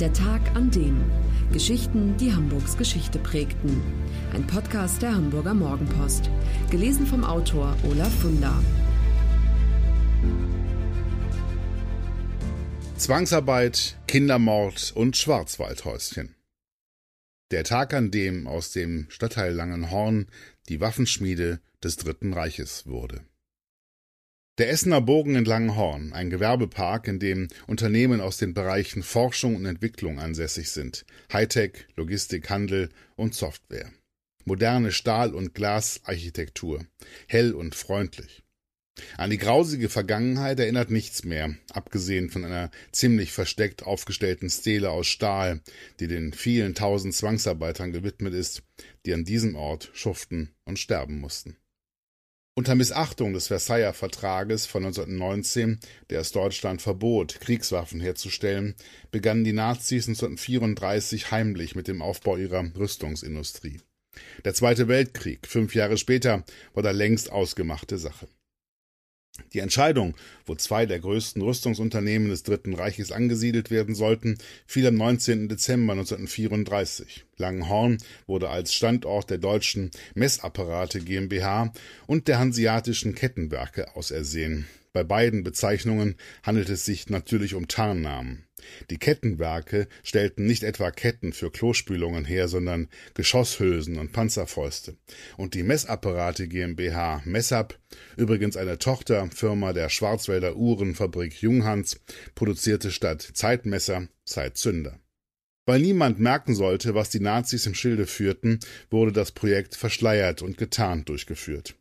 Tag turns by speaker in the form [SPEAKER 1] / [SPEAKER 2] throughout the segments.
[SPEAKER 1] Der Tag an dem. Geschichten, die Hamburgs Geschichte prägten. Ein Podcast der Hamburger Morgenpost. Gelesen vom Autor Olaf Funder.
[SPEAKER 2] Zwangsarbeit, Kindermord und Schwarzwaldhäuschen. Der Tag, an dem aus dem Stadtteil Langenhorn die Waffenschmiede des Dritten Reiches wurde. Der Essener Bogen in Langenhorn, ein Gewerbepark, in dem Unternehmen aus den Bereichen Forschung und Entwicklung ansässig sind, Hightech, Logistik, Handel und Software. Moderne Stahl- und Glasarchitektur, hell und freundlich. An die grausige Vergangenheit erinnert nichts mehr, abgesehen von einer ziemlich versteckt aufgestellten Stele aus Stahl, die den vielen tausend Zwangsarbeitern gewidmet ist, die an diesem Ort schuften und sterben mussten. Unter Missachtung des Versailler Vertrages von 1919, der es Deutschland verbot, Kriegswaffen herzustellen, begannen die Nazis 1934 heimlich mit dem Aufbau ihrer Rüstungsindustrie. Der Zweite Weltkrieg, fünf Jahre später, war da längst ausgemachte Sache. Die Entscheidung, wo zwei der größten Rüstungsunternehmen des Dritten Reiches angesiedelt werden sollten, fiel am 19. Dezember 1934. Langenhorn wurde als Standort der deutschen Messapparate GmbH und der Hanseatischen Kettenwerke ausersehen. Bei beiden Bezeichnungen handelt es sich natürlich um Tarnnamen. Die Kettenwerke stellten nicht etwa Ketten für Klospülungen her, sondern Geschosshülsen und Panzerfäuste. Und die Messapparate GmbH Messab, übrigens eine Tochterfirma der Schwarzwälder Uhrenfabrik Junghans, produzierte statt Zeitmesser Zeitzünder. Weil niemand merken sollte, was die Nazis im Schilde führten, wurde das Projekt verschleiert und getarnt durchgeführt.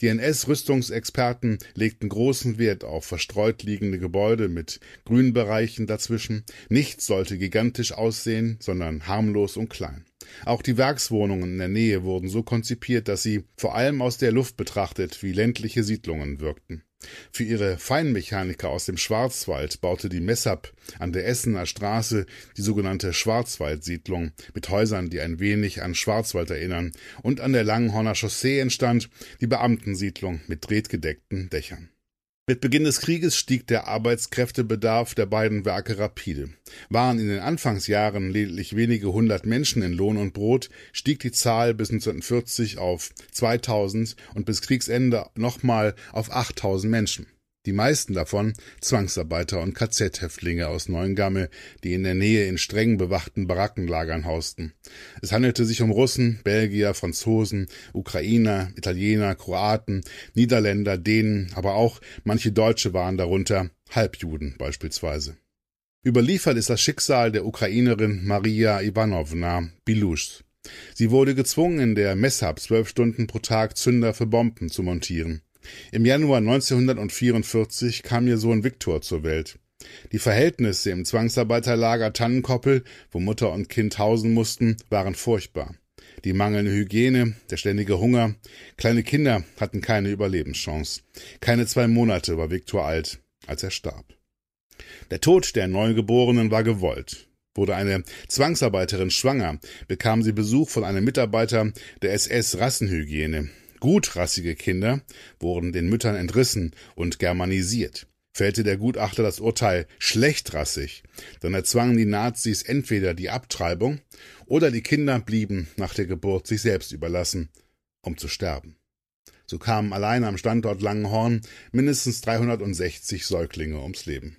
[SPEAKER 2] Die NS-Rüstungsexperten legten großen Wert auf verstreut liegende Gebäude mit Grünbereichen dazwischen. Nichts sollte gigantisch aussehen, sondern harmlos und klein. Auch die Werkswohnungen in der Nähe wurden so konzipiert, dass sie, vor allem aus der Luft betrachtet, wie ländliche Siedlungen wirkten. Für ihre Feinmechaniker aus dem Schwarzwald baute die Messab an der Essener Straße die sogenannte Schwarzwaldsiedlung mit Häusern, die ein wenig an Schwarzwald erinnern, und an der Langenhorner Chaussee entstand die Beamtensiedlung mit drehtgedeckten Dächern. Mit Beginn des Krieges stieg der Arbeitskräftebedarf der beiden Werke rapide. Waren in den Anfangsjahren lediglich wenige hundert Menschen in Lohn und Brot, stieg die Zahl bis 1940 auf 2000 und bis Kriegsende nochmal auf 8000 Menschen die meisten davon Zwangsarbeiter und KZ-Häftlinge aus Neuengamme, die in der Nähe in streng bewachten Barackenlagern hausten. Es handelte sich um Russen, Belgier, Franzosen, Ukrainer, Italiener, Kroaten, Niederländer, Dänen, aber auch manche Deutsche waren darunter, Halbjuden beispielsweise. Überliefert ist das Schicksal der Ukrainerin Maria Ivanovna Bilusch. Sie wurde gezwungen, in der Messab zwölf Stunden pro Tag Zünder für Bomben zu montieren. Im Januar 1944 kam ihr Sohn Viktor zur Welt. Die Verhältnisse im Zwangsarbeiterlager Tannenkoppel, wo Mutter und Kind hausen mussten, waren furchtbar. Die mangelnde Hygiene, der ständige Hunger. Kleine Kinder hatten keine Überlebenschance. Keine zwei Monate war Viktor alt, als er starb. Der Tod der Neugeborenen war gewollt. Wurde eine Zwangsarbeiterin schwanger, bekam sie Besuch von einem Mitarbeiter der SS Rassenhygiene. Gutrassige Kinder wurden den Müttern entrissen und germanisiert. Fällte der Gutachter das Urteil schlechtrassig, dann erzwangen die Nazis entweder die Abtreibung oder die Kinder blieben nach der Geburt sich selbst überlassen, um zu sterben. So kamen allein am Standort Langenhorn mindestens 360 Säuglinge ums Leben.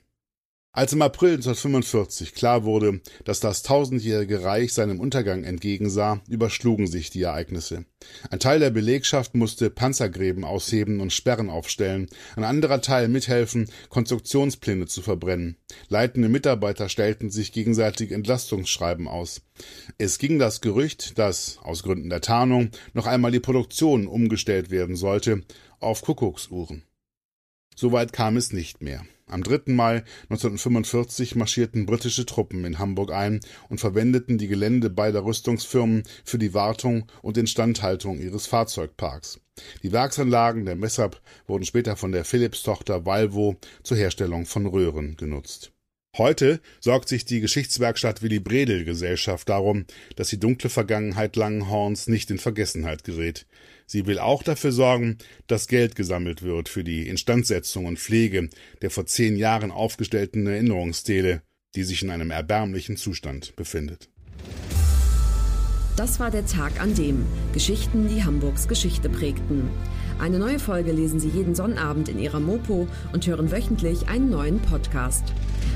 [SPEAKER 2] Als im April 1945 klar wurde, dass das tausendjährige Reich seinem Untergang entgegensah, überschlugen sich die Ereignisse. Ein Teil der Belegschaft musste Panzergräben ausheben und Sperren aufstellen, ein anderer Teil mithelfen, Konstruktionspläne zu verbrennen. Leitende Mitarbeiter stellten sich gegenseitig Entlastungsschreiben aus. Es ging das Gerücht, dass, aus Gründen der Tarnung, noch einmal die Produktion umgestellt werden sollte, auf Kuckucksuhren. Soweit kam es nicht mehr. Am 3. Mai 1945 marschierten britische Truppen in Hamburg ein und verwendeten die Gelände beider Rüstungsfirmen für die Wartung und Instandhaltung ihres Fahrzeugparks. Die Werksanlagen der Messab wurden später von der Philips-Tochter Valvo zur Herstellung von Röhren genutzt. Heute sorgt sich die Geschichtswerkstatt Willy Bredel Gesellschaft darum, dass die dunkle Vergangenheit Langenhorns nicht in Vergessenheit gerät. Sie will auch dafür sorgen, dass Geld gesammelt wird für die Instandsetzung und Pflege der vor zehn Jahren aufgestellten Erinnerungsstele. die sich in einem erbärmlichen Zustand befindet.
[SPEAKER 1] Das war der Tag an dem Geschichten, die Hamburgs Geschichte prägten. Eine neue Folge lesen Sie jeden Sonnabend in Ihrer Mopo und hören wöchentlich einen neuen Podcast.